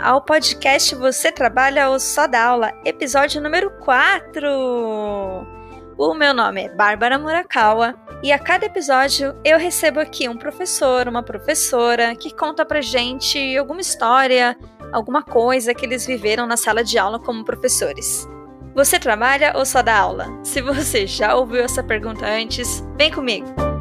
ao podcast Você Trabalha ou Só Dá Aula, episódio número 4. O meu nome é Bárbara Murakawa e a cada episódio eu recebo aqui um professor, uma professora que conta pra gente alguma história, alguma coisa que eles viveram na sala de aula como professores. Você trabalha ou só dá aula? Se você já ouviu essa pergunta antes, vem comigo!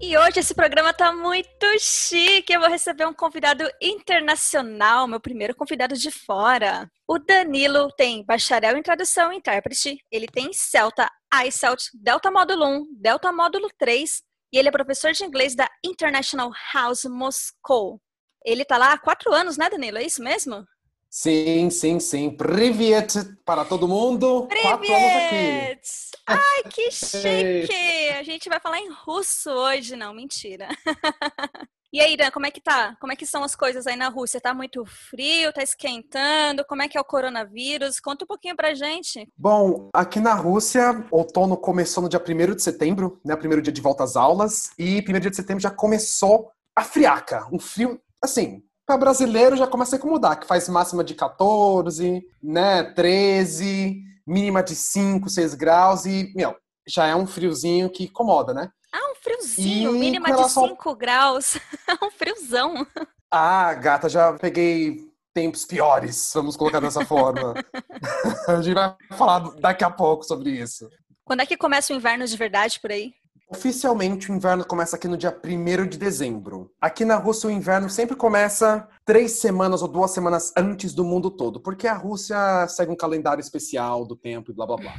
E hoje esse programa tá muito chique. Eu vou receber um convidado internacional, meu primeiro convidado de fora. O Danilo tem bacharel em tradução e intérprete. Ele tem Celta, iCelt, Delta Módulo 1, Delta Módulo 3 e ele é professor de inglês da International House Moscow. Ele tá lá há quatro anos, né, Danilo? É isso mesmo? Sim, sim, sim. Privet para todo mundo. Privet! Quatro anos aqui. Ai, que chique! A gente vai falar em russo hoje, não, mentira. E aí, Dan, como é que tá? Como é que são as coisas aí na Rússia? Tá muito frio? Tá esquentando? Como é que é o coronavírus? Conta um pouquinho pra gente. Bom, aqui na Rússia, outono começou no dia 1 de setembro, né? Primeiro dia de volta às aulas. E primeiro dia de setembro já começou a friaca. Um frio, assim, para brasileiro já começa a incomodar, que faz máxima de 14, né, 13, mínima de 5, 6 graus e, meu, já é um friozinho que incomoda, né? Ah, um friozinho, e mínima de 5 graus, um friozão. Ah, gata, já peguei tempos piores, vamos colocar dessa forma. a gente vai falar daqui a pouco sobre isso. Quando é que começa o inverno de verdade por aí? Oficialmente, o inverno começa aqui no dia 1 de dezembro. Aqui na Rússia, o inverno sempre começa três semanas ou duas semanas antes do mundo todo, porque a Rússia segue um calendário especial do tempo e blá blá blá.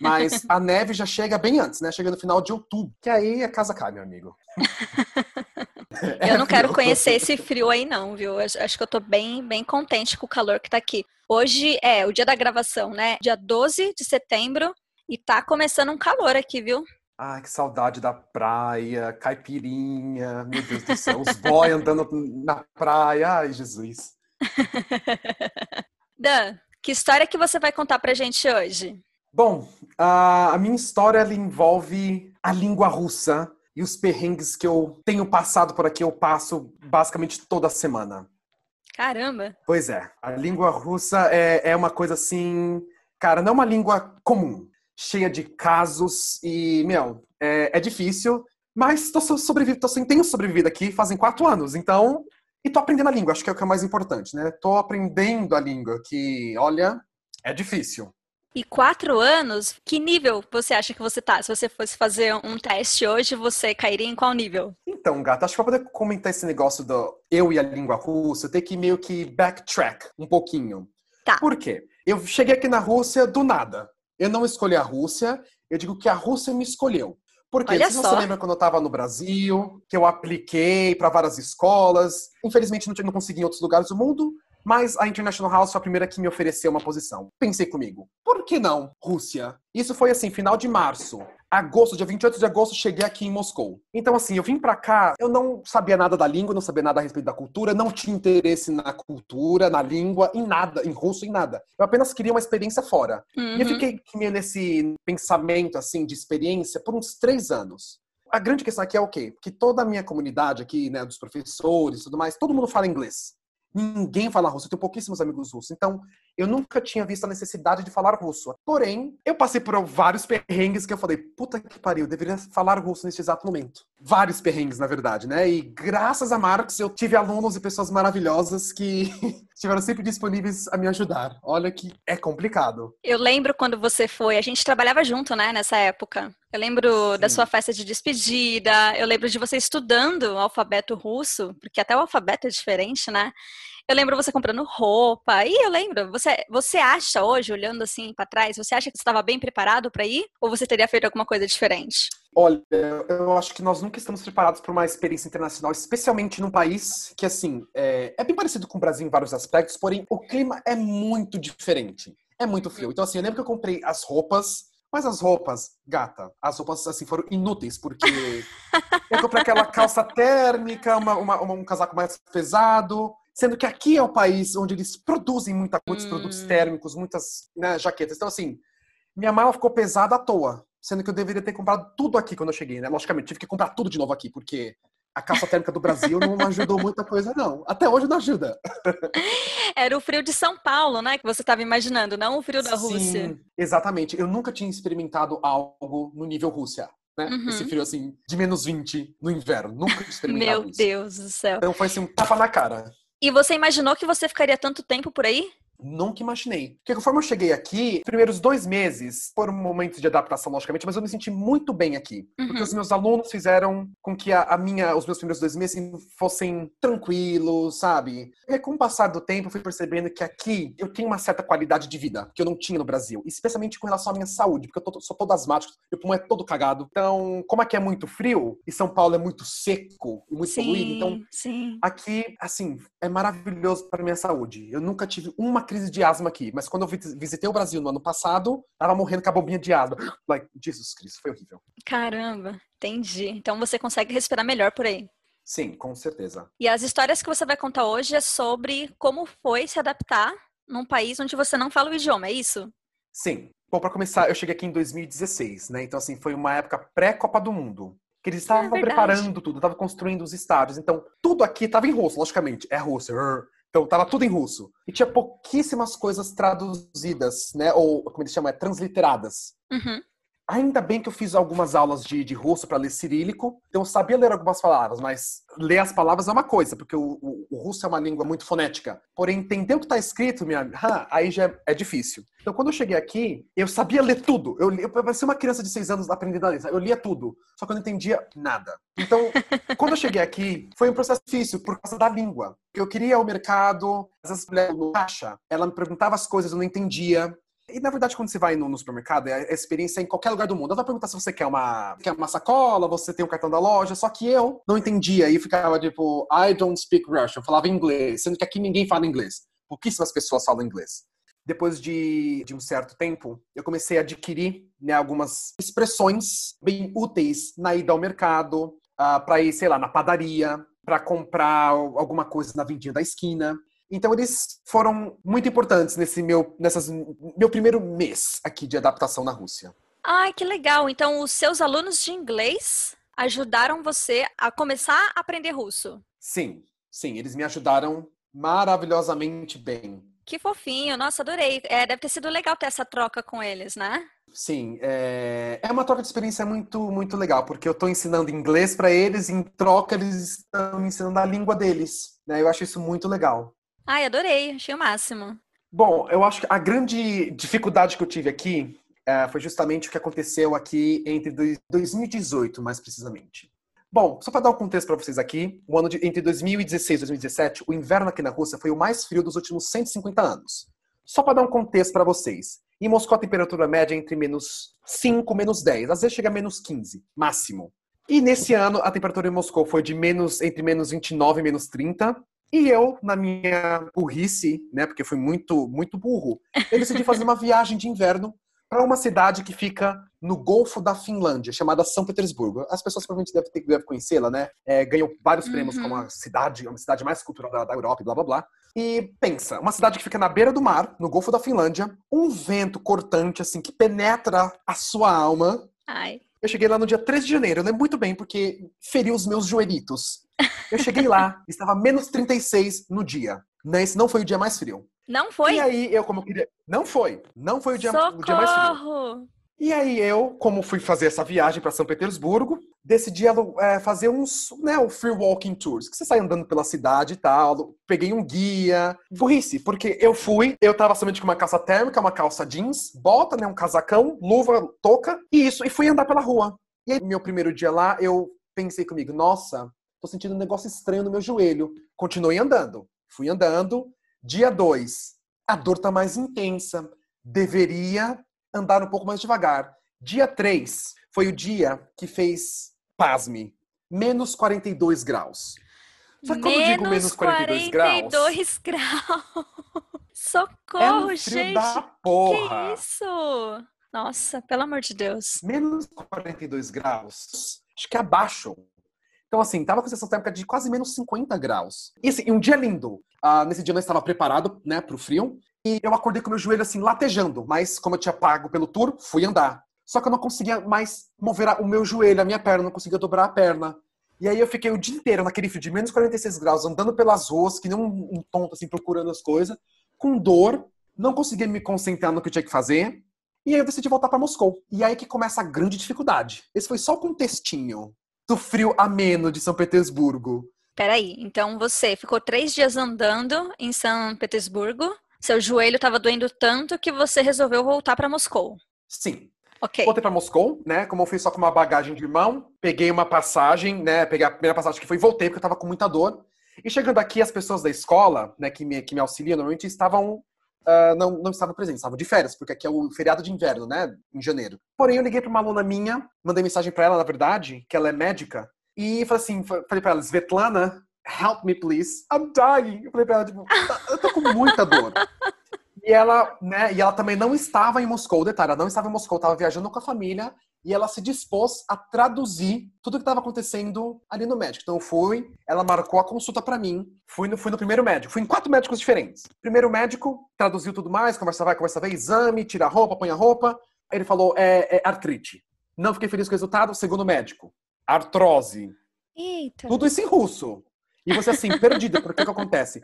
Mas a neve já chega bem antes, né? Chega no final de outubro, que aí a casa cai, meu amigo. eu não quero conhecer esse frio aí, não, viu? Acho que eu tô bem, bem contente com o calor que tá aqui. Hoje é o dia da gravação, né? Dia 12 de setembro. E tá começando um calor aqui, viu? Ai, que saudade da praia, caipirinha, meu Deus do céu, os boy andando na praia, ai, Jesus. Dan, que história que você vai contar pra gente hoje? Bom, a minha história envolve a língua russa e os perrengues que eu tenho passado por aqui, eu passo basicamente toda semana. Caramba! Pois é, a língua russa é, é uma coisa assim, cara, não é uma língua comum cheia de casos e, meu, é, é difícil, mas tô sobrevivido, tô, tenho sobrevivido aqui fazem quatro anos, então. E tô aprendendo a língua, acho que é o que é mais importante, né? Tô aprendendo a língua, que, olha, é difícil. E quatro anos, que nível você acha que você tá? Se você fosse fazer um teste hoje, você cairia em qual nível? Então, gata, acho que pra poder comentar esse negócio do eu e a língua russa, eu tenho que meio que backtrack um pouquinho. Tá. Por quê? Eu cheguei aqui na Rússia do nada. Eu não escolhi a Rússia, eu digo que a Rússia me escolheu. Porque Olha se você lembra quando eu estava no Brasil, que eu apliquei para várias escolas, infelizmente não, não consegui em outros lugares do mundo, mas a International House foi a primeira que me ofereceu uma posição. Pensei comigo, por que não Rússia? Isso foi assim, final de março. Agosto, dia 28 de agosto, cheguei aqui em Moscou. Então, assim, eu vim para cá, eu não sabia nada da língua, não sabia nada a respeito da cultura, não tinha interesse na cultura, na língua, em nada, em russo, em nada. Eu apenas queria uma experiência fora. Uhum. E eu uhum. fiquei nesse pensamento, assim, de experiência por uns três anos. A grande questão aqui é o quê? Que toda a minha comunidade aqui, né, dos professores e tudo mais, todo mundo fala inglês. Ninguém fala russo, eu tenho pouquíssimos amigos russos. Então, eu nunca tinha visto a necessidade de falar russo. Porém, eu passei por vários perrengues que eu falei, puta que pariu, eu deveria falar russo neste exato momento. Vários perrengues, na verdade, né? E graças a Marcos, eu tive alunos e pessoas maravilhosas que estiveram sempre disponíveis a me ajudar. Olha que é complicado. Eu lembro quando você foi, a gente trabalhava junto, né, nessa época. Eu lembro Sim. da sua festa de despedida, eu lembro de você estudando o alfabeto russo, porque até o alfabeto é diferente, né? Eu lembro você comprando roupa. E eu lembro, você, você acha hoje, olhando assim para trás, você acha que você estava bem preparado para ir? Ou você teria feito alguma coisa diferente? Olha, eu acho que nós nunca estamos preparados para uma experiência internacional, especialmente num país que, assim, é, é bem parecido com o Brasil em vários aspectos, porém o clima é muito diferente. É muito frio. Então, assim, eu lembro que eu comprei as roupas mas as roupas, gata, as roupas assim foram inúteis, porque eu comprei aquela calça térmica, uma, uma, um casaco mais pesado, sendo que aqui é o país onde eles produzem muita, muitos hum. produtos térmicos, muitas né, jaquetas. Então, assim, minha mala ficou pesada à toa, sendo que eu deveria ter comprado tudo aqui quando eu cheguei, né? Logicamente, tive que comprar tudo de novo aqui, porque a calça térmica do Brasil não ajudou muita coisa, não. Até hoje não ajuda. Era o frio de São Paulo, né? Que você estava imaginando, não o frio da Sim, Rússia. Exatamente. Eu nunca tinha experimentado algo no nível Rússia. Né? Uhum. Esse frio assim, de menos 20 no inverno. Nunca experimentado Meu isso. Deus do céu. Então foi assim, um tapa na cara. E você imaginou que você ficaria tanto tempo por aí? Nunca imaginei. Porque conforme eu cheguei aqui, primeiros dois meses foram momentos de adaptação, logicamente, mas eu me senti muito bem aqui. Uhum. Porque os meus alunos fizeram com que a, a, minha, os meus primeiros dois meses fossem tranquilos, sabe? E com o passar do tempo, eu fui percebendo que aqui eu tenho uma certa qualidade de vida que eu não tinha no Brasil. Especialmente com relação à minha saúde, porque eu tô, sou todo asmático, meu pulmão é todo cagado. Então, como aqui é muito frio e São Paulo é muito seco e muito sim, poluído, então sim. aqui, assim, é maravilhoso para minha saúde. Eu nunca tive uma crise de asma aqui, mas quando eu visitei o Brasil no ano passado, tava morrendo com a bombinha de asma. Like, Jesus Cristo, foi horrível. Caramba, entendi. Então você consegue respirar melhor por aí. Sim, com certeza. E as histórias que você vai contar hoje é sobre como foi se adaptar num país onde você não fala o idioma, é isso? Sim. Bom, para começar, eu cheguei aqui em 2016, né? Então, assim, foi uma época pré-Copa do Mundo. Que eles estavam é preparando tudo, estavam construindo os estádios. Então, tudo aqui estava em russo, logicamente. É russo. Então, tava tudo em russo. E tinha pouquíssimas coisas traduzidas, né? Ou, como eles chamam, é transliteradas. Uhum. Ainda bem que eu fiz algumas aulas de, de russo para ler cirílico, então eu sabia ler algumas palavras, mas ler as palavras é uma coisa, porque o, o, o russo é uma língua muito fonética. Porém, entender o que está escrito, minha, aí já é, é, difícil. Então, quando eu cheguei aqui, eu sabia ler tudo. Eu, eu parecia uma criança de seis anos aprendendo a ler. Eu lia tudo, só que eu não entendia nada. Então, quando eu cheguei aqui, foi um processo difícil por causa da língua. Eu queria ao mercado, às vezes no caixa, ela me perguntava as coisas, eu não entendia. E na verdade, quando você vai no, no, supermercado, é a experiência é em qualquer lugar do mundo. Ela vai perguntar se você quer uma, quer uma sacola, você tem o um cartão da loja, só que eu não entendia e ficava tipo, I don't speak Russian. Eu falava inglês, sendo que aqui ninguém fala inglês. Pouquíssimas pessoas falam inglês. Depois de, de um certo tempo, eu comecei a adquirir né, algumas expressões bem úteis na ida ao mercado, uh, ah, para ir, sei lá, na padaria, para comprar alguma coisa na vendinha da esquina. Então eles foram muito importantes nesse meu, nessas, meu primeiro mês aqui de adaptação na Rússia. Ai, que legal! Então os seus alunos de inglês ajudaram você a começar a aprender russo? Sim, sim, eles me ajudaram maravilhosamente bem. Que fofinho, nossa, adorei. É, deve ter sido legal ter essa troca com eles, né? Sim, é, é uma troca de experiência muito, muito legal, porque eu estou ensinando inglês para eles, e em troca eles estão me ensinando a língua deles. Né? Eu acho isso muito legal. Ai, adorei, achei o máximo. Bom, eu acho que a grande dificuldade que eu tive aqui é, foi justamente o que aconteceu aqui entre 2018, mais precisamente. Bom, só para dar um contexto para vocês aqui, o ano de, entre 2016 e 2017, o inverno aqui na Rússia foi o mais frio dos últimos 150 anos. Só para dar um contexto para vocês. Em Moscou, a temperatura média é entre menos 5 e menos 10. Às vezes chega a menos 15, máximo. E nesse ano, a temperatura em Moscou foi de menos entre menos 29 e menos 30. E eu, na minha burrice, né, porque fui muito, muito burro, eu decidi fazer uma viagem de inverno para uma cidade que fica no Golfo da Finlândia, chamada São Petersburgo. As pessoas provavelmente devem, ter, devem conhecê-la, né? É, ganhou vários prêmios uhum. como a cidade, uma cidade mais cultural da, da Europa e blá blá blá. E pensa, uma cidade que fica na beira do mar, no Golfo da Finlândia, um vento cortante, assim, que penetra a sua alma. Ai. Eu cheguei lá no dia 13 de janeiro, eu lembro muito bem, porque feriu os meus joelhitos. Eu cheguei lá, estava menos 36 no dia. Esse não foi o dia mais frio. Não foi? E aí, eu, como eu queria. Não foi. Não foi o dia, o dia mais frio. E aí, eu, como fui fazer essa viagem para São Petersburgo, decidi é, fazer uns, né, o free walking tours, que você sai andando pela cidade e tal. Peguei um guia. Burrice, porque eu fui, eu tava somente com uma calça térmica, uma calça jeans, bota, né, um casacão, luva, touca, e isso, e fui andar pela rua. E aí, meu primeiro dia lá, eu pensei comigo, nossa, tô sentindo um negócio estranho no meu joelho. Continuei andando. Fui andando. Dia 2, a dor tá mais intensa. Deveria andar um pouco mais devagar. Dia 3 foi o dia que fez, pasme, menos 42 graus. Só que quando menos eu digo menos 42, 42 graus. graus. Socorro, é um gente. Da porra. Que isso? Nossa, pelo amor de Deus. Menos 42 graus. Acho que abaixo então, assim, tava com sensação térmica de quase menos 50 graus. E assim, um dia lindo. Uh, nesse dia eu não estava preparado, né, pro frio. E eu acordei com meu joelho, assim, latejando. Mas, como eu tinha pago pelo tour, fui andar. Só que eu não conseguia mais mover o meu joelho, a minha perna, não conseguia dobrar a perna. E aí eu fiquei o dia inteiro naquele frio de menos 46 graus, andando pelas ruas, que nem um, um tonto, assim, procurando as coisas, com dor, não conseguia me concentrar no que eu tinha que fazer. E aí eu decidi voltar para Moscou. E aí que começa a grande dificuldade. Esse foi só o contextinho do frio ameno de São Petersburgo. Peraí, então você ficou três dias andando em São Petersburgo, seu joelho estava doendo tanto que você resolveu voltar para Moscou. Sim. Ok. Voltei para Moscou, né? Como eu fui só com uma bagagem de mão, peguei uma passagem, né? Peguei a primeira passagem que foi e voltei porque eu tava com muita dor. E chegando aqui, as pessoas da escola, né, que me, que me auxiliam, normalmente estavam uh, não, não estavam presentes, estavam de férias, porque aqui é o feriado de inverno, né? Em janeiro. Porém, eu liguei para uma aluna minha, mandei mensagem para ela, na verdade, que ela é médica, e falei assim, falei para ela, Svetlana, help me please, I'm dying. Eu falei para ela, tipo, eu tô com muita dor. E ela, né, e ela também não estava em Moscou, detalhe, ela não estava em Moscou, estava viajando com a família e ela se dispôs a traduzir tudo o que estava acontecendo ali no médico. Então eu fui, ela marcou a consulta para mim, fui no, fui no primeiro médico, fui em quatro médicos diferentes. Primeiro médico traduziu tudo mais, conversa vai, conversa vai, exame, tira a roupa, põe a roupa. Ele falou, é, é artrite. Não fiquei feliz com o resultado. Segundo médico, artrose. Eita. Tudo isso em russo. E você assim, perdida, porque o que acontece?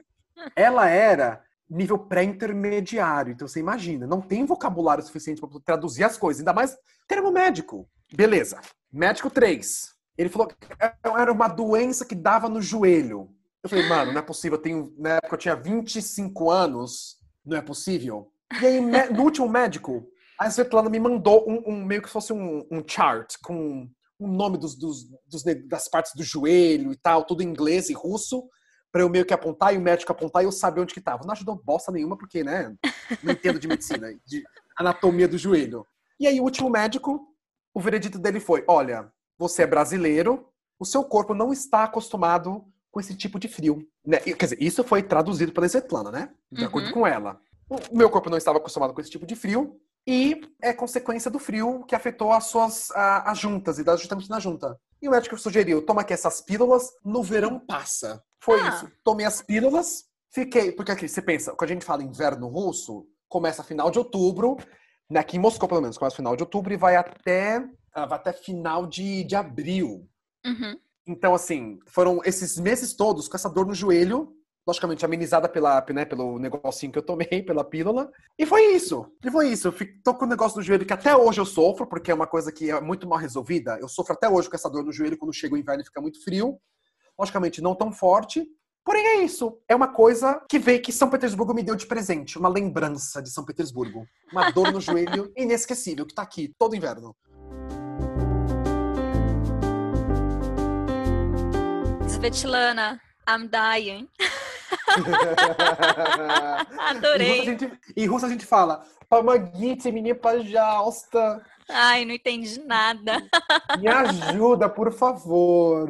Ela era nível pré-intermediário. Então você imagina, não tem vocabulário suficiente para traduzir as coisas, ainda mais termo médico. Beleza. Médico 3. Ele falou que era uma doença que dava no joelho. Eu falei, mano, não é possível. Eu tenho, na época eu tinha 25 anos. Não é possível. E aí, no último médico, a Svetlana me mandou um, um meio que fosse um, um chart com o nome dos, dos, dos, das partes do joelho e tal, tudo em inglês e russo para eu meio que apontar e o médico apontar e eu saber onde que tava. Não ajudou bosta nenhuma, porque, né, não entendo de medicina, de anatomia do joelho. E aí o último médico, o veredito dele foi: olha, você é brasileiro, o seu corpo não está acostumado com esse tipo de frio. Né? Quer dizer, isso foi traduzido pela Svetlana, né? De uhum. acordo com ela. O meu corpo não estava acostumado com esse tipo de frio e é consequência do frio que afetou as suas a, as juntas e das justamente na junta. E o médico sugeriu: toma aqui essas pílulas, no verão passa. Foi ah. isso. Tomei as pílulas, fiquei. Porque aqui, você pensa, quando a gente fala inverno russo, começa final de outubro, né, aqui em Moscou, pelo menos, começa final de outubro e vai até, ah, vai até final de, de abril. Uhum. Então, assim, foram esses meses todos com essa dor no joelho, logicamente amenizada pela, né, pelo negocinho que eu tomei, pela pílula. E foi isso. E foi isso. Fico, tô com o negócio do joelho que até hoje eu sofro, porque é uma coisa que é muito mal resolvida. Eu sofro até hoje com essa dor no joelho quando chega o inverno e fica muito frio logicamente não tão forte. Porém, é isso. É uma coisa que veio que São Petersburgo me deu de presente. Uma lembrança de São Petersburgo. Uma dor no joelho inesquecível, que tá aqui todo inverno. Svetlana, I'm dying. Adorei. Em russo, gente, em russo a gente fala Помогите мне, пожалуйста. Ai, não entendi nada. Me ajuda, por favor.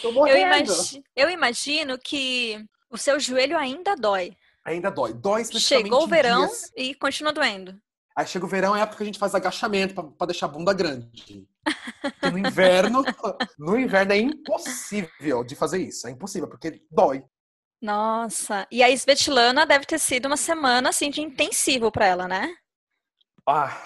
Tô morrendo. Eu, imagi eu imagino que o seu joelho ainda dói. Ainda dói. Dói Chegou o verão dias... e continua doendo. Aí chega o verão, é a época que a gente faz agachamento para deixar a bunda grande. Porque no inverno, no inverno é impossível de fazer isso. É impossível, porque dói. Nossa, e a Svetlana deve ter sido uma semana assim de intensivo para ela, né? Ah,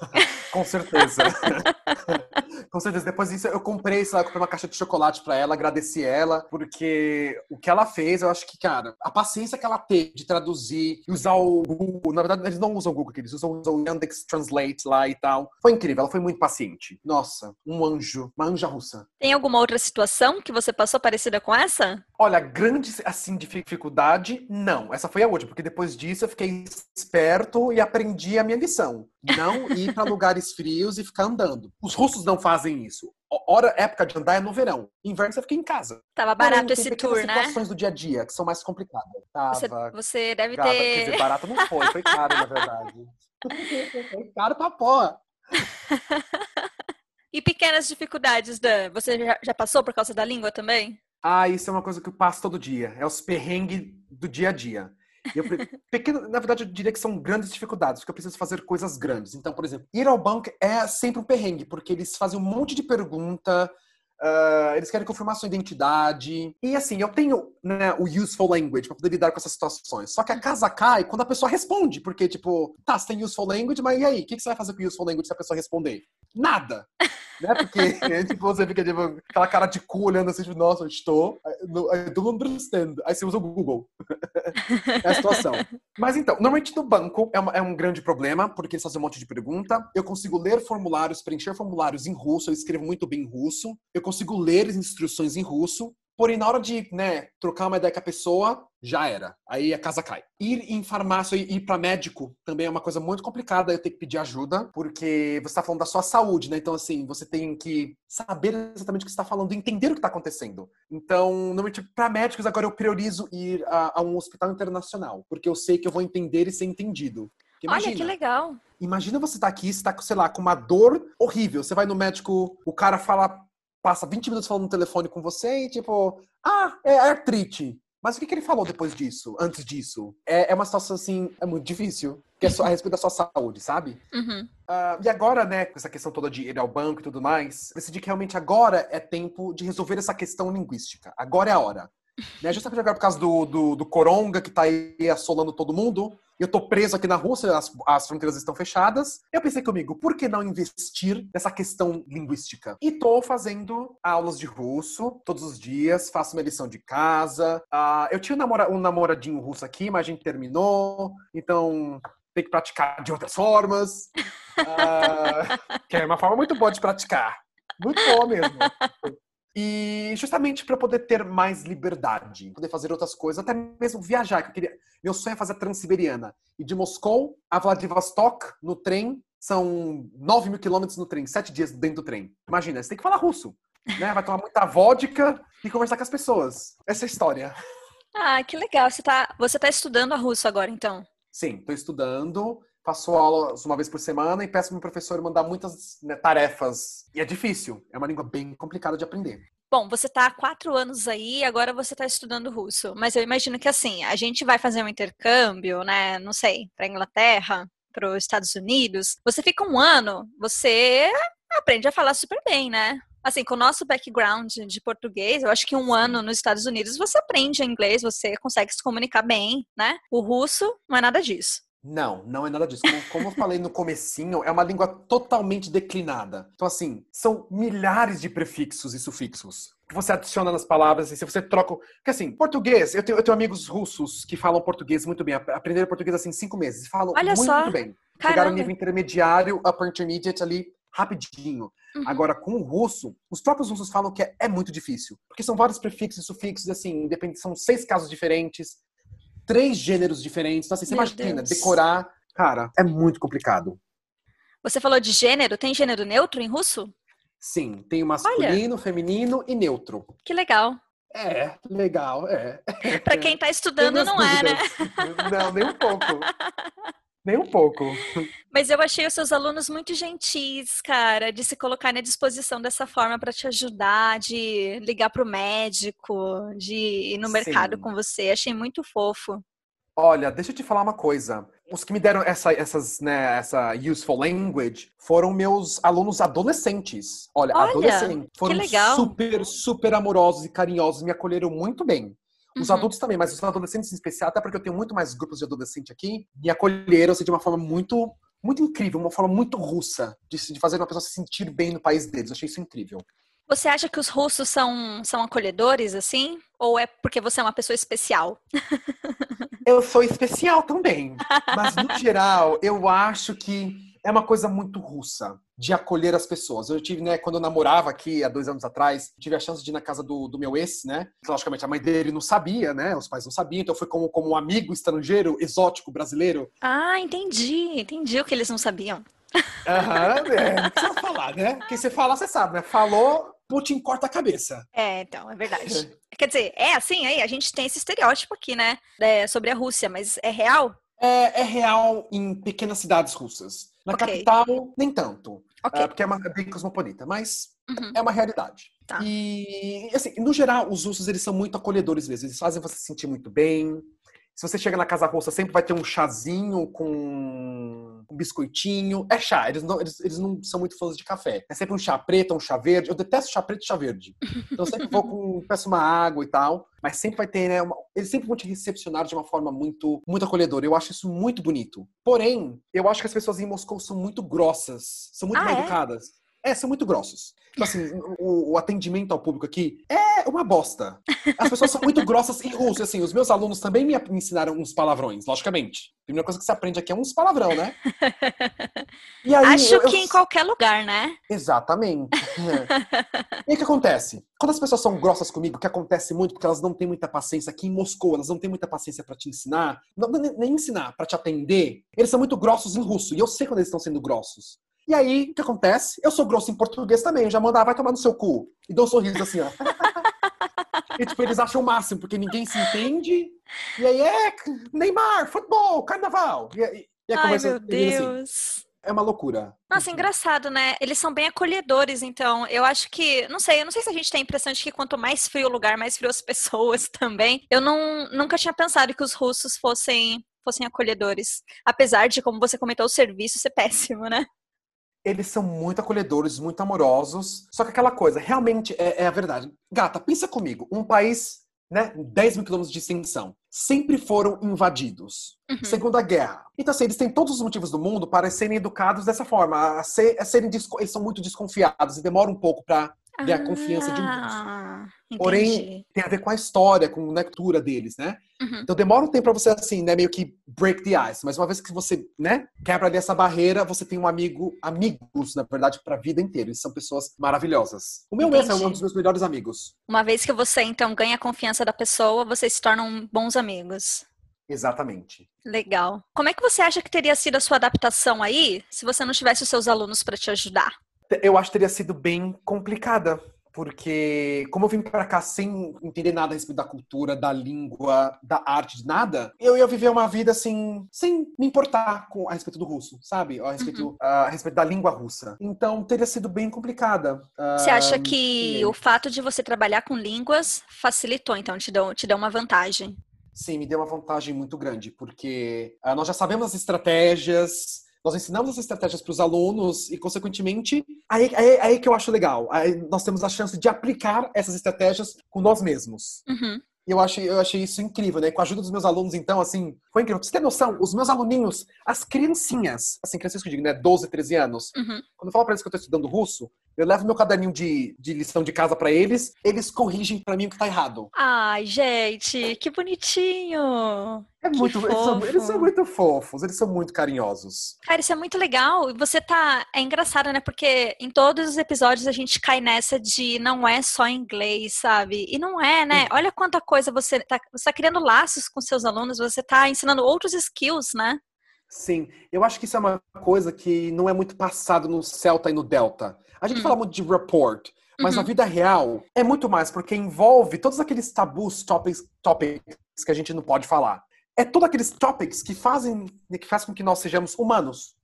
com certeza. Com certeza. Depois disso, eu comprei, sei lá, comprei uma caixa de chocolate para ela, agradeci ela, porque o que ela fez, eu acho que, cara, a paciência que ela teve de traduzir e usar o Google, na verdade, eles não usam o Google, eles usam, usam o Yandex Translate lá e tal. Foi incrível, ela foi muito paciente. Nossa, um anjo, uma anja russa. Tem alguma outra situação que você passou parecida com essa? Olha, grande, assim, dificuldade, não. Essa foi a última, porque depois disso eu fiquei esperto e aprendi a minha lição. Não ir para lugares frios e ficar andando. Os russos não fazem isso. Hora, época de andar é no verão. Inverno você fica em casa. Tava barato Porém, esse tour, né? situações do dia a dia que são mais complicadas. Tava, você, você deve gata, ter... Quer dizer, barato não foi, foi caro, na verdade. foi caro pra porra. e pequenas dificuldades, Dan? Você já, já passou por causa da língua também? Ah, isso é uma coisa que eu passo todo dia. É os perrengues do dia a dia. Eu, pequeno, na verdade, eu diria que são grandes dificuldades, porque eu preciso fazer coisas grandes. Então, por exemplo, ir ao banco é sempre um perrengue, porque eles fazem um monte de pergunta, Uh, eles querem confirmar sua identidade. E assim, eu tenho né, o useful language pra poder lidar com essas situações. Só que a casa cai quando a pessoa responde. Porque, tipo, tá, você tem useful language, mas e aí? O que, você vai fazer com useful language se a pessoa responder? Nada! né? Porque tipo, você fica tipo, aquela cara de cu olhando assim, tipo, nossa, eu estou. I don't understand. Aí você usa o Google. é a situação. Mas então, normalmente no banco é, uma, é, um grande problema, porque eles fazem um monte de pergunta. Eu consigo ler formulários, preencher formulários em russo, eu escrevo muito bem em russo. Eu consigo ler instruções em russo. Porém, na hora de, né, trocar uma ideia com a pessoa, já era. Aí a casa cai. Ir em farmácia e ir para médico também é uma coisa muito complicada. Eu tenho que pedir ajuda, porque você está falando da sua saúde, né? Então, assim, você tem que saber exatamente o que está falando, entender o que está acontecendo. Então, normalmente, para médicos, agora eu priorizo ir a, a, um hospital internacional, porque eu sei que eu vou entender e ser entendido. Imagina, Olha que legal. Imagina você tá aqui, você tá, sei lá, com uma dor horrível. Você vai no médico, o cara fala passa 20 minutos falando no telefone com você e tipo, ah, é artrite. Mas o que, que ele falou depois disso, antes disso? É, é uma situação assim, é muito difícil. Que é a respeito da sua saúde, sabe? Uhum. Uh, e agora, né, com essa questão toda de ir ao banco e tudo mais, decidi que realmente agora é tempo de resolver essa questão linguística. Agora é a hora. Né? Justamente agora por causa do, do, do coronga que tá aí assolando todo mundo. Eu tô preso aqui na Rússia, as, as fronteiras estão fechadas. Eu pensei comigo, por que não investir nessa questão linguística? E tô fazendo aulas de russo todos os dias, faço minha lição de casa. Uh, eu tinha um, namora, um namoradinho russo aqui, mas a gente terminou. Então, tem que praticar de outras formas. Uh, que é uma forma muito boa de praticar. Muito boa mesmo. E justamente para poder ter mais liberdade, poder fazer outras coisas, até mesmo viajar, que eu queria. Meu sonho é fazer a Transiberiana. E de Moscou a Vladivostok, no trem, são 9 mil quilômetros no trem, sete dias dentro do trem. Imagina, você tem que falar russo. Né? Vai tomar muita vodka e conversar com as pessoas. Essa é a história. Ah, que legal. Você está você tá estudando a russo agora, então? Sim, estou estudando faço aulas uma vez por semana e peço para o professor mandar muitas né, tarefas. E é difícil, é uma língua bem complicada de aprender. Bom, você está há quatro anos aí, agora você está estudando russo. Mas eu imagino que assim, a gente vai fazer um intercâmbio, né? Não sei, para Inglaterra, para os Estados Unidos. Você fica um ano, você aprende a falar super bem, né? Assim, com o nosso background de português, eu acho que um ano nos Estados Unidos você aprende inglês, você consegue se comunicar bem, né? O russo não é nada disso. Não, não é nada disso. Como, como, eu falei no comecinho, é uma língua totalmente declinada. Então, assim, são milhares de prefixos e sufixos que você adiciona nas palavras, e se você troca... Porque, assim, português, eu tenho, eu tenho amigos russos que falam português muito bem, aprenderam português, assim, cinco meses. Falam Olha muito, só. muito bem. Caramba. Chegaram no nível intermediário, upper intermediate ali, rapidinho. Uhum. Agora, com o russo, os próprios russos falam que é, é, muito difícil. Porque são vários prefixos e sufixos, assim, depende, são seis casos diferentes três gêneros diferentes. Então, assim, você Meu imagina, Deus. decorar. Cara, é muito complicado. Você falou de gênero, tem gênero neutro em russo? Sim, tem o masculino, Olha. feminino e neutro. Que legal. É, legal, é. Pra quem tá estudando, não dúvidas. é, né? Não, nem um pouco. Nem um pouco. Mas eu achei os seus alunos muito gentis, cara, de se colocar à disposição dessa forma para te ajudar, de ligar para o médico, de ir no mercado Sim. com você. Achei muito fofo. Olha, deixa eu te falar uma coisa. Os que me deram essa, essas, né, essa useful language foram meus alunos adolescentes. Olha, Olha adolescentes. Foram super, super amorosos e carinhosos, me acolheram muito bem. Os uhum. adultos também, mas os adolescentes em especial, até porque eu tenho muito mais grupos de adolescente aqui, me acolheram assim, de uma forma muito, muito incrível, uma forma muito russa, de, de fazer uma pessoa se sentir bem no país deles. Eu achei isso incrível. Você acha que os russos são, são acolhedores, assim? Ou é porque você é uma pessoa especial? eu sou especial também. Mas, no geral, eu acho que é uma coisa muito russa de acolher as pessoas. Eu tive, né, quando eu namorava aqui há dois anos atrás, tive a chance de ir na casa do, do meu ex, né? Logicamente, a mãe dele não sabia, né? Os pais não sabiam, então foi como, como um amigo estrangeiro, exótico, brasileiro. Ah, entendi. Entendi o que eles não sabiam. Aham, é, não precisa falar, né? Porque você fala, você sabe, né? Falou, Putin corta a cabeça. É, então, é verdade. Quer dizer, é assim aí, a gente tem esse estereótipo aqui, né? É, sobre a Rússia, mas é real? É, é real em pequenas cidades russas. Na okay. capital, nem tanto. Okay. É, porque é, uma, é bem cosmopolita, mas uhum. é uma realidade. Tá. E, assim, no geral, os russos, eles são muito acolhedores mesmo. Eles fazem você se sentir muito bem. Se você chega na casa russa, sempre vai ter um chazinho com um biscoitinho. É chá, eles não, eles, eles não são muito fãs de café. É sempre um chá preto, um chá verde. Eu detesto chá preto e chá verde. Então eu sempre vou com, peço uma água e tal. Mas sempre vai ter, né? Uma, eles sempre vão te recepcionar de uma forma muito, muito acolhedora. Eu acho isso muito bonito. Porém, eu acho que as pessoas em Moscou são muito grossas, são muito Ah, mal é? educadas. É, são muito grossos. Tipo assim, o, o atendimento ao público aqui é uma bosta. As pessoas são muito grossas em russo. Assim, os meus alunos também me ensinaram uns palavrões, logicamente. A primeira coisa que você aprende aqui é uns palavrão, né? Aí, Acho eu- eu- que em qualquer lugar, né? Exatamente. e o que acontece? Quando as pessoas são grossas comigo, que acontece muito porque elas não têm muita paciência aqui em Moscou, elas não têm muita paciência pra te ensinar, não, nem, nem ensinar, pra te atender, eles são muito grossos em russo. E eu sei quando eles estão sendo grossos. E aí, o que acontece? Eu sou grosso em português também, eu já mando, ah, vai tomar no seu cu. E dou um sorriso assim, ó. e tipo, eles acham o máximo, porque ninguém se entende. E aí é Neymar, futebol, carnaval. E, e aí Ai, meu assim. Deus. É uma loucura. Nossa, engraçado, né? Eles são bem acolhedores, então. Eu acho que, não sei, eu não sei se a gente tem a impressão de que quanto mais frio o lugar, mais frio as pessoas também. Eu não, nunca tinha pensado que os russos fossem fossem acolhedores. Apesar de, como você comentou, o serviço ser péssimo, né? Eles são muito acolhedores, muito amorosos. Só que aquela coisa, realmente é, é a verdade. Gata, pensa comigo. Um país, né, 10 mil quilômetros de extensão, sempre foram invadidos. Uhum. Segunda Guerra. Então, assim, eles têm todos os motivos do mundo para serem educados dessa forma. A ser, a serem eles são muito desconfiados e demora um pouco para ter a confiança de um Porém, entendi. tem a ver com a história, com a cultura deles, né? Uhum. Então demora um tempo pra você, assim, né, meio que break the ice. Mas uma vez que você, né, quebra ali essa barreira, você tem um amigo, amigos, na verdade, pra vida inteira. Eles são pessoas maravilhosas. O meu mesmo é Entendi. um dos meus melhores amigos. Uma vez que você, então, ganha a confiança da pessoa, vocês se tornam bons amigos. Exatamente. Legal. Como é que você acha que teria sido a sua adaptação aí, se você não tivesse os seus alunos para te ajudar? Eu acho que teria sido bem complicada. Porque, como eu vim pra cá sem entender nada a respeito da cultura, da língua, da arte, de nada, eu ia viver uma vida assim, sem me importar com, a respeito do russo, sabe? A respeito, a respeito da língua russa. Então, teria sido bem complicada. Você acha que sim. o fato de você trabalhar com línguas facilitou, então, te deu, te deu uma vantagem? Sim, me deu uma vantagem muito grande, porque ah, nós já sabemos as estratégias, nós ensinamos as estratégias para os alunos e, consequentemente, aí, aí, aí que eu acho legal. Aí nós temos a chance de aplicar essas estratégias com nós mesmos. Uhum. E eu achei, eu achei isso incrível, né? Com a ajuda dos meus alunos, então, assim, foi incrível. Pra você ter noção, os meus aluninhos, as criancinhas, assim, crianças que eu digo, né? 12, 13 anos, Uhum. quando eu falo pra eles que eu tô estudando russo, eu levo meu caderninho de, de lição de casa pra eles, eles corrigem pra mim o que tá errado. Ai, gente, que bonitinho! É Que muito, eles são, eles são muito fofos, eles são muito carinhosos. Cara, isso é muito legal. E você tá. É engraçado, né? Porque em todos os episódios a gente cai nessa de não é só inglês, sabe? E não é, né? Olha quanta coisa você tá. Você tá criando laços com seus alunos, você tá ensinando outros skills, né? Sim, eu acho que isso é uma coisa que não é muito passado no Celta e no Delta. A gente Hum. fala muito de report, mas na Uhum. vida real é muito mais, porque envolve todos aqueles tabus, topics, topics que a gente não pode falar. É todos aqueles topics que fazem, que fazem com que nós sejamos humanos,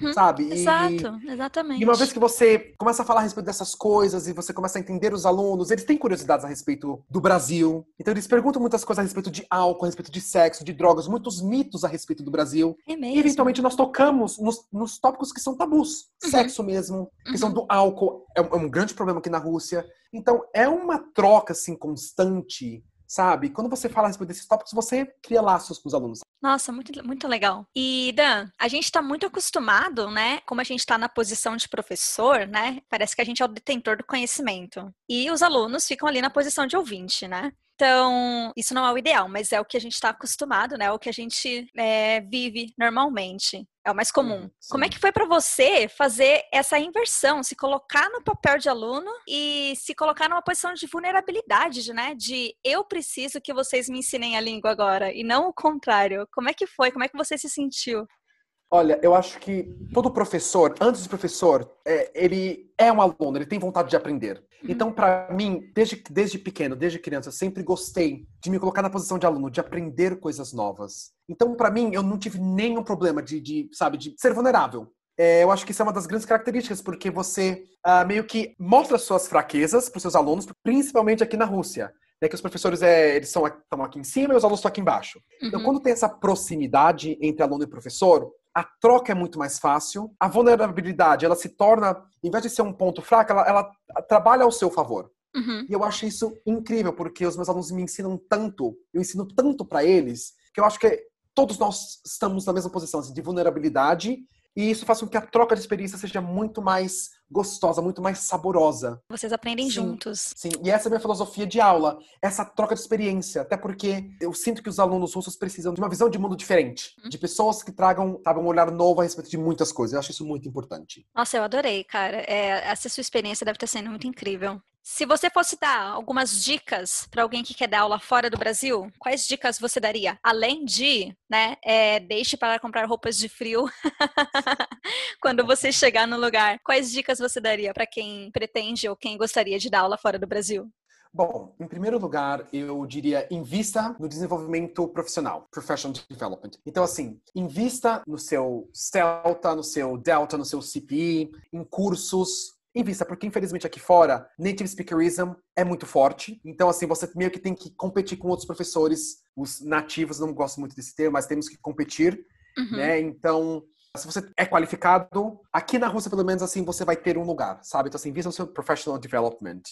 Uhum, sabe? E- Exato, exatamente. E uma vez que você começa a falar a respeito dessas coisas e você começa a entender os alunos, eles têm curiosidades a respeito do Brasil. Então eles perguntam muitas coisas a respeito de álcool, a respeito de sexo, de drogas, muitos mitos a respeito do Brasil. É E mesmo. eventualmente nós tocamos nos, nos tópicos que são tabus. Uhum. Sexo mesmo, questão Uhum. do álcool, é um, é um grande problema aqui na Rússia. Então é uma troca assim constante, sabe? Quando você fala a respeito desses tópicos, você cria laços com os alunos. Nossa, muito, muito legal. E, Dan, a gente está muito acostumado, né? Como a gente está na posição de professor, né? Parece que a gente é o detentor do conhecimento. E os alunos ficam ali na posição de ouvinte, né? Então, isso não é o ideal, mas é o que a gente está acostumado, né? É o que a gente é, vive normalmente. É o mais comum. Uhum, Como é sim. que foi para você fazer essa inversão, se colocar no papel de aluno e se colocar numa posição de vulnerabilidade, né? De eu preciso que vocês me ensinem a língua agora e não o contrário. Como é que foi? Como é que você se sentiu? Olha, eu acho que todo professor, antes de professor, é, ele é um aluno, ele tem vontade de aprender. Uhum. Então, para mim, desde, desde pequeno, desde criança, eu sempre gostei de me colocar na posição de aluno, de aprender coisas novas. Então, para mim, eu não tive nenhum problema de, de, sabe, de ser vulnerável. É, eu acho que isso é uma das grandes características, porque você ah, meio que mostra suas fraquezas para os seus alunos, principalmente aqui na Rússia. né, que os professores é, eles são, estão aqui em cima e os alunos estão aqui embaixo. Então, Uhum. Então, quando tem essa proximidade entre aluno e professor, a troca é muito mais fácil. A vulnerabilidade, ela se torna, em vez de ser um ponto fraco, ela, ela trabalha ao seu favor. Uhum. E eu acho isso incrível, porque os meus alunos me ensinam tanto, eu ensino tanto para eles, que eu acho que todos nós estamos na mesma posição assim, de vulnerabilidade, e isso faz com que a troca de experiência seja muito mais gostosa, muito mais saborosa. Vocês aprendem Sim. juntos. Sim, e essa é a minha filosofia de aula, essa troca de experiência, até porque eu sinto que os alunos russos precisam de uma visão de mundo diferente, Uhum. de pessoas que tragam, sabe, um olhar novo a respeito de muitas coisas. Eu acho isso muito importante. Nossa, eu adorei, cara. É, essa sua experiência deve estar sendo muito incrível. Se você fosse dar algumas dicas para alguém que quer dar aula fora do Brasil, quais dicas você daria? Além de, né, é, deixe para comprar roupas de frio quando você chegar no lugar. Quais dicas você daria para quem pretende ou quem gostaria de dar aula fora do Brasil? Bom, em primeiro lugar, eu diria invista no desenvolvimento profissional, professional development. Então, assim, invista no seu Celta, no seu Delta, no seu CPI, em cursos. Invista, porque infelizmente aqui fora, native speakerism é muito forte. Então, assim, você meio que tem que competir com outros professores, os nativos, não gosto muito desse termo, mas temos que competir, Uhum. né? Então, se você é qualificado, aqui na Rússia, pelo menos, assim, você vai ter um lugar, sabe? Então, assim, invista no seu professional development.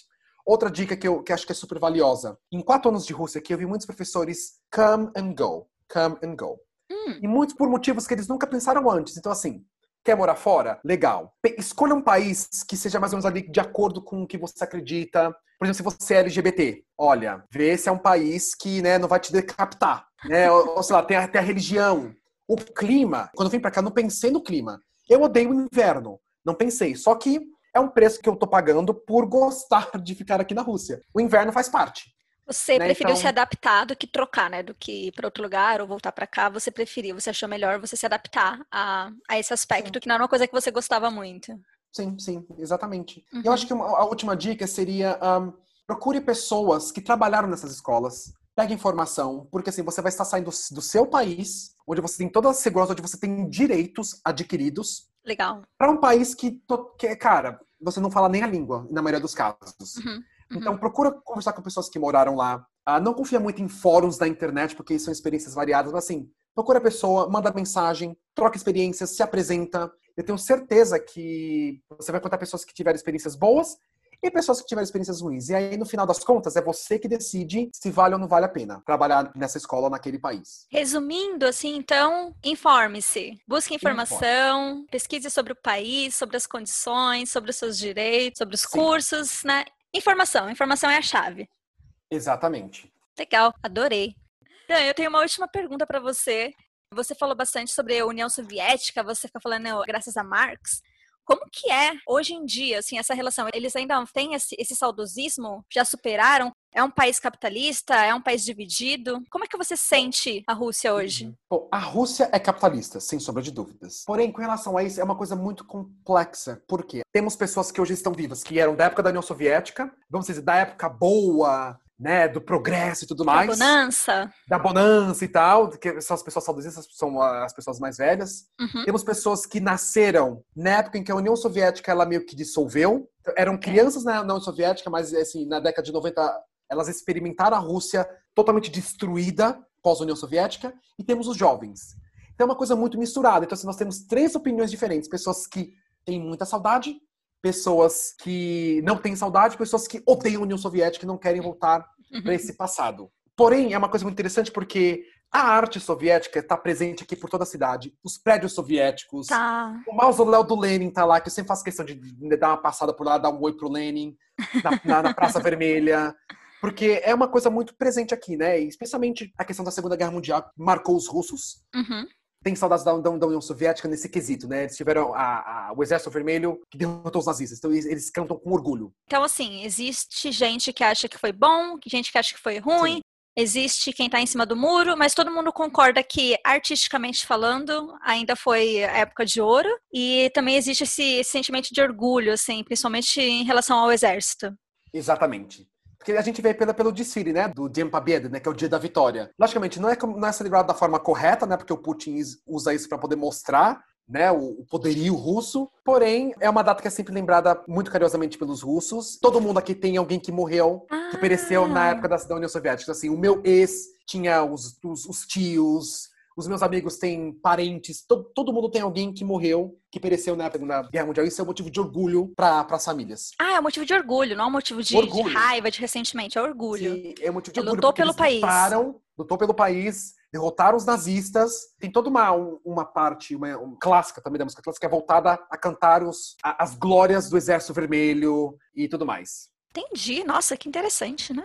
Outra dica que eu que acho que é super valiosa. Em quatro anos de Rússia aqui, eu vi muitos professores come and go, come and go. Hum. E muitos por motivos que eles nunca pensaram antes. Então, assim, quer morar fora? Legal. Escolha um país que seja mais ou menos ali de acordo com o que você acredita. Por exemplo, se você é LGBT, olha, vê se é um país que né, não vai te decapitar. Né? Ou, sei lá, tem a, tem a religião. O clima. Quando eu vim pra cá, não pensei no clima. Eu odeio o inverno. Não pensei. Só que é um preço que eu tô pagando por gostar de ficar aqui na Rússia. O inverno faz parte. Você Né, preferiu então- se adaptar do que trocar, né? Do que ir para outro lugar ou voltar para cá. Você preferiu, você achou melhor você se adaptar a, a esse aspecto, que não era uma coisa que você gostava muito. Sim, sim, exatamente. Uhum. eu acho que uma- a última dica seria um, procure pessoas que trabalharam nessas escolas. Pegue informação, porque assim, você vai estar saindo do seu país, onde você tem toda a segurança, onde você tem direitos adquiridos, Legal. para um país que, que, cara, você não fala nem a língua, na maioria dos casos. Uhum, uhum. Então, procura conversar com pessoas que moraram lá. Ah, não confia muito em fóruns da internet, porque são experiências variadas, mas assim, procura a pessoa, manda mensagem, troca experiências, se apresenta. Eu tenho certeza que você vai encontrar pessoas que tiveram experiências boas e pessoas que tiveram experiências ruins. E aí, no final das contas, é você que decide se vale ou não vale a pena trabalhar nessa escola ou naquele país. Resumindo, assim, então, informe-se. Busque informação, pesquise sobre o país, sobre as condições, sobre os seus direitos, sobre os Sim. cursos, né? Informação. Informação é a chave. Exatamente. Legal, adorei. Dan, eu tenho uma última pergunta para você. Você falou bastante sobre a União Soviética, você fica falando graças a Marx. Como que é hoje em dia, assim, essa relação? Eles ainda têm esse, esse saudosismo? Já superaram? É um país capitalista? É um país dividido? Como é que você sente a Rússia hoje? Bom, a Rússia é capitalista, sem sombra de dúvidas. Porém, com relação a isso, é uma coisa muito complexa. Por quê? Temos pessoas que hoje estão vivas, que eram da época da União Soviética, vamos dizer, da época boa, né, do progresso e tudo mais. bonança? Da bonança e tal, que são as pessoas saudosistas, são as pessoas mais velhas. Uhum. Temos pessoas que nasceram na época em que a União Soviética ela meio que dissolveu. Eram Ok. crianças na União Soviética, mas assim, na década de 90 elas experimentaram a Rússia totalmente destruída pós-União Soviética. E temos os jovens. Então é uma coisa muito misturada. Então assim, nós temos três opiniões diferentes. Pessoas que têm muita saudade, pessoas que não têm saudade, pessoas que odeiam a União Soviética e não querem voltar para esse passado. Porém, é uma coisa muito interessante porque a arte soviética está presente aqui por toda a cidade. Os prédios soviéticos, Tá. o mausoléu do Lenin tá lá, que eu sempre faço questão de dar uma passada por lá, dar um oi pro Lenin, na, na- na Praça Vermelha. Porque é uma coisa muito presente aqui, né? E especialmente a questão da Segunda Guerra Mundial que marcou os russos. Uhum. Tem saudades da, da- da União Soviética nesse quesito, né? Eles tiveram a- a- o Exército Vermelho que derrotou os nazistas. Então eles, eles cantam com orgulho. Então, assim, existe gente que acha que foi bom, gente que acha que foi ruim, Sim. existe quem tá em cima do muro, mas todo mundo concorda que, artisticamente falando, ainda foi a época de ouro, e também existe esse, esse sentimento de orgulho, assim, principalmente em relação ao exército. Exatamente que a gente vê pela, pelo desfile, né? Do Dia Pabede, né? Que é o dia da vitória. Logicamente, não é, não é celebrado da forma correta, né? Porque o Putin usa isso para poder mostrar né, o poderio russo. Porém, é uma data que é sempre lembrada muito carinhosamente pelos russos. Todo mundo aqui tem alguém que morreu, ah. que pereceu na ah. época da, da União Soviética. Então, assim, o meu ex tinha os, os, os tios, os meus amigos têm parentes, todo, todo mundo tem alguém que morreu, que pereceu na Segunda Guerra Mundial. Isso é um motivo de orgulho para as famílias. Ah, é um motivo de orgulho, não é um motivo de, de raiva, de ressentimento, é orgulho. Sim, é um motivo de orgulho. Lutou pelo país. Lutaram, lutou pelo país, derrotaram os nazistas. Tem toda uma, uma parte uma, uma clássica também da música clássica, é voltada a cantar os, a, as glórias do Exército Vermelho e tudo mais. Entendi. Nossa, que interessante, né?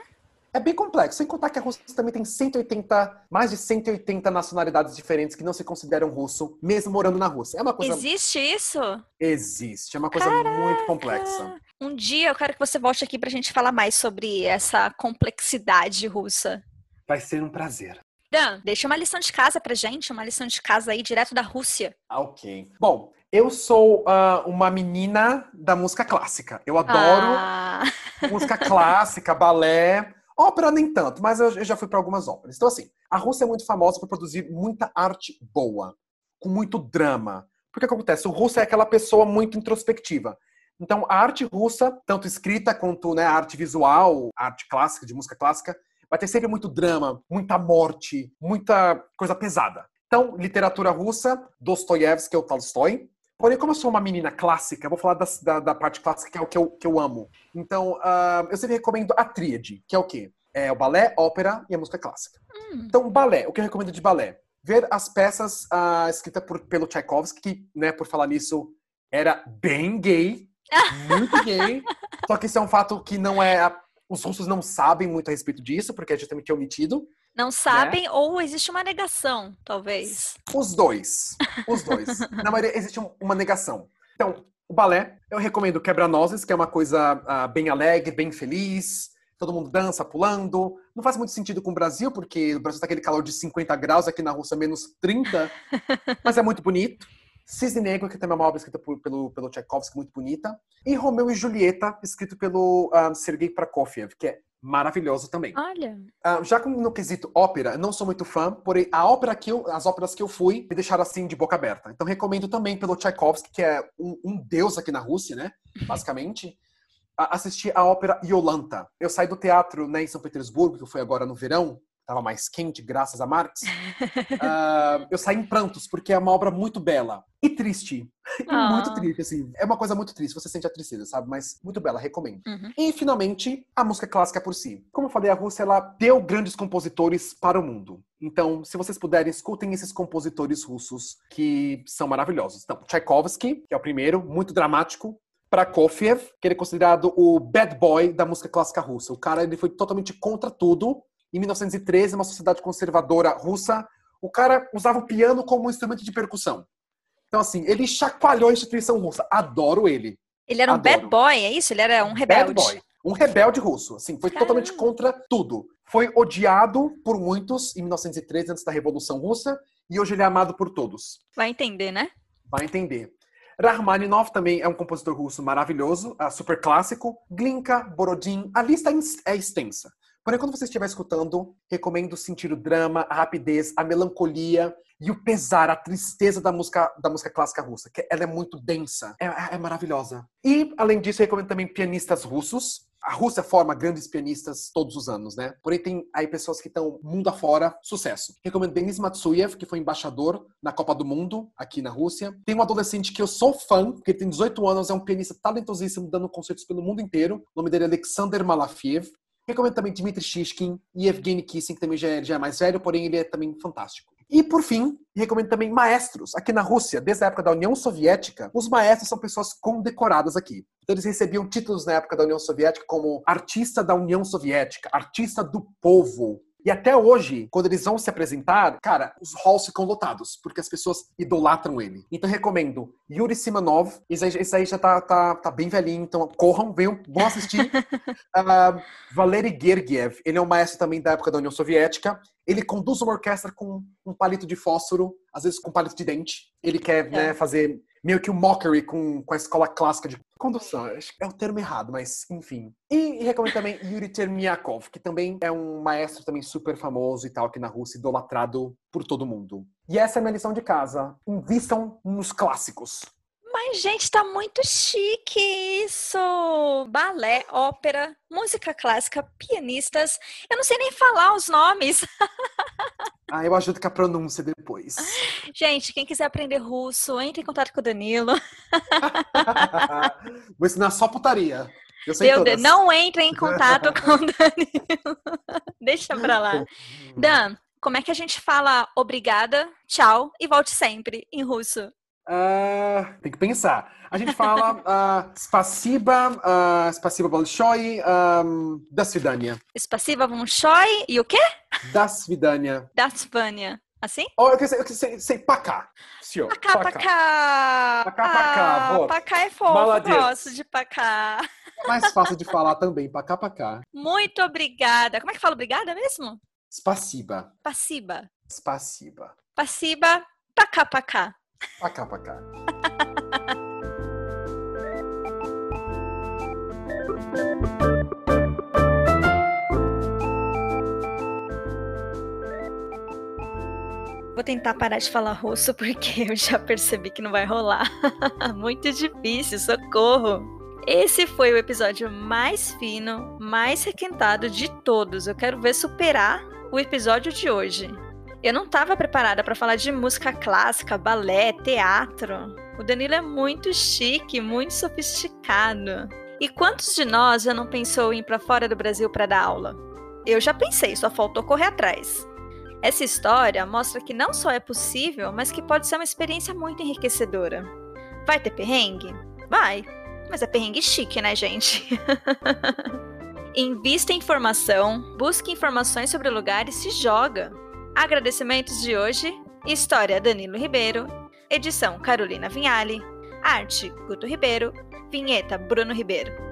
É bem complexo, sem contar que a Rússia também tem 180, mais de 180 nacionalidades diferentes que não se consideram russo, mesmo morando na Rússia. É uma coisa. Existe isso? Existe, é uma coisa Caraca. muito complexa. Um dia eu quero que você volte aqui pra gente falar mais sobre essa complexidade russa. Vai ser um prazer. Dan, deixa uma lição de casa pra gente, uma lição de casa aí direto da Rússia. Ah, ok. Bom, eu sou uh, uma menina da música clássica. Eu adoro ah. música clássica, balé. Ópera nem tanto, mas eu já fui para algumas óperas. Então, assim, a Rússia é muito famosa por produzir muita arte boa, com muito drama. Porque acontece? O russo é aquela pessoa muito introspectiva. Então, a arte russa, tanto escrita quanto né, a arte visual, a arte clássica, de música clássica, vai ter sempre muito drama, muita morte, muita coisa pesada. Então, literatura russa, Dostoiévski ou Tolstói, Porém, como eu sou uma menina clássica, vou falar das, da, da, parte clássica, que é o que eu, que eu amo. Então, uh, eu sempre recomendo a tríade, que é o quê? É o balé, ópera e a música clássica. Hum. Então, balé, o que eu recomendo de balé? Ver as peças uh, escritas por, pelo Tchaikovsky, que, né, por falar nisso, era bem gay, muito gay. Só que isso é um fato que não é. Os russos não sabem muito a respeito disso, porque é justamente omitido. Não sabem né? ou existe uma negação, talvez? Os dois. Os dois. Na maioria existe uma negação. Então, o balé, eu recomendo Quebra-Nozes, que é uma coisa uh, bem alegre, bem feliz. Todo mundo dança, pulando. Não faz muito sentido com o Brasil, porque o Brasil está aquele calor de 50 graus, aqui na Rússia menos 30. mas é muito bonito. Cisne Negro, que também é uma obra escrita por, pelo, pelo Tchaikovsky, muito bonita. E Romeu e Julieta, escrito pelo uh, Sergei Prokofiev, que é maravilhoso também. Olha. Uh, já como no quesito ópera, não sou muito fã, porém a ópera que eu, as óperas que eu fui me deixaram assim de boca aberta. Então recomendo também pelo Tchaikovsky, que é um, um deus aqui na Rússia, né? Basicamente. assistir a ópera Yolanta. Eu saí do teatro né, em São Petersburgo, que foi agora no verão, estava mais quente, graças a Marx, uh, eu saí em prantos, porque é uma obra muito bela e triste. Oh. muito triste, assim. É uma coisa muito triste, você sente a tristeza, sabe? Mas muito bela, recomendo. Uhum. E, finalmente, a música clássica por si. Como eu falei, a Rússia, ela deu grandes compositores para o mundo. Então, se vocês puderem, escutem esses compositores russos que são maravilhosos. Então, Tchaikovsky, que é o primeiro, muito dramático, Prokofiev, que ele é considerado o bad boy da música clássica russa. O cara ele foi totalmente contra tudo em 1913, uma sociedade conservadora russa, o cara usava o piano como um instrumento de percussão. Então, assim, ele chacoalhou a instituição russa. Adoro ele. Ele era um Adoro. bad boy, é isso? Ele era um rebelde. Bad boy. Um rebelde russo. Assim, foi Caramba. totalmente contra tudo. Foi odiado por muitos em 1913, antes da Revolução Russa, e hoje ele é amado por todos. Vai entender, né? Vai entender. Rachmaninoff também é um compositor russo maravilhoso, super clássico. Glinka, Borodin, a lista é extensa. Porém, quando você estiver escutando, recomendo sentir o drama, a rapidez, a melancolia e o pesar, a tristeza da música, da música clássica russa, que ela é muito densa, é, é maravilhosa. E, além disso, recomendo também pianistas russos. A Rússia forma grandes pianistas todos os anos, né? Porém, tem aí pessoas que estão mundo afora, sucesso. Recomendo Denis Matsuyev, que foi embaixador na Copa do Mundo aqui na Rússia. Tem um adolescente que eu sou fã, que tem 18 anos, é um pianista talentosíssimo, dando concertos pelo mundo inteiro. O nome dele é Alexander Malafiev. Recomendo também Dmitry Shishkin e Evgeny Kissing, que também já é, já é mais velho, porém ele é também fantástico. E, por fim, recomendo também maestros. Aqui na Rússia, desde a época da União Soviética, os maestros são pessoas condecoradas aqui. Então, eles recebiam títulos na época da União Soviética como artista da União Soviética, artista do povo, e até hoje, quando eles vão se apresentar, cara, os halls ficam lotados, porque as pessoas idolatram ele. Então recomendo Yuri Simanov, esse aí, esse aí já tá, tá, tá, bem velhinho, então corram, venham, vão assistir. uh, Valery Gergiev, ele é um maestro também da época da União Soviética. Ele conduz uma orquestra com um palito de fósforo, às vezes com palito de dente. Ele quer é. né, fazer meio que um mockery com, com a escola clássica de condução. Acho que é o termo errado, mas enfim. E, e recomendo também Yuri Termiakov, que também é um maestro também super famoso e tal aqui na Rússia, idolatrado por todo mundo. E essa é a minha lição de casa. Invistam nos clássicos. Mas, gente, tá muito chique isso! Balé, ópera, música clássica, pianistas. Eu não sei nem falar os nomes. Ah, eu ajudo com a pronúncia depois. Gente, quem quiser aprender russo, entre em contato com o Danilo. Vou ensinar só putaria. Eu sei Meu. Deus, não entre em contato com o Danilo. Deixa pra lá. Dan, como é que a gente fala obrigada, tchau e volte sempre em russo? Ah, tem que pensar. A gente fala uh, spasiba, uh, spasiba большое, um, до свидания. Spasiba большое e o quê? До свидания. Da Svânia. Assim? Oh, eu quero sei, eu quero sei, sei pacá. Senhor, Pacá, pacá. Pacá, pacá, Ah, boa. pacá é fofo, Maladez. gosto de pacá. É mais fácil de falar também, pacá, pacá. Muito obrigada. Como é que fala obrigada mesmo? Spasiba. Passiba. Spasiba. Passiba, pacá, pacá. Pacá, pacá. Vou tentar parar de falar russo porque eu já percebi que não vai rolar. Muito difícil, socorro. Esse foi o episódio mais fino, mais requentado de todos. Eu quero ver superar o episódio de hoje. Eu não estava preparada para falar de música clássica, balé, teatro. O Danilo é muito chique, muito sofisticado. E quantos de nós já não pensou em ir para fora do Brasil para dar aula? Eu já pensei, só faltou correr atrás. Essa história mostra que não só é possível, mas que pode ser uma experiência muito enriquecedora. Vai ter perrengue? Vai. Mas é perrengue chique, né, gente? Invista em informação, busque informações sobre o lugar e se joga. Agradecimentos de hoje: História Danilo Ribeiro, edição Carolina Vinhali, arte Guto Ribeiro, vinheta Bruno Ribeiro.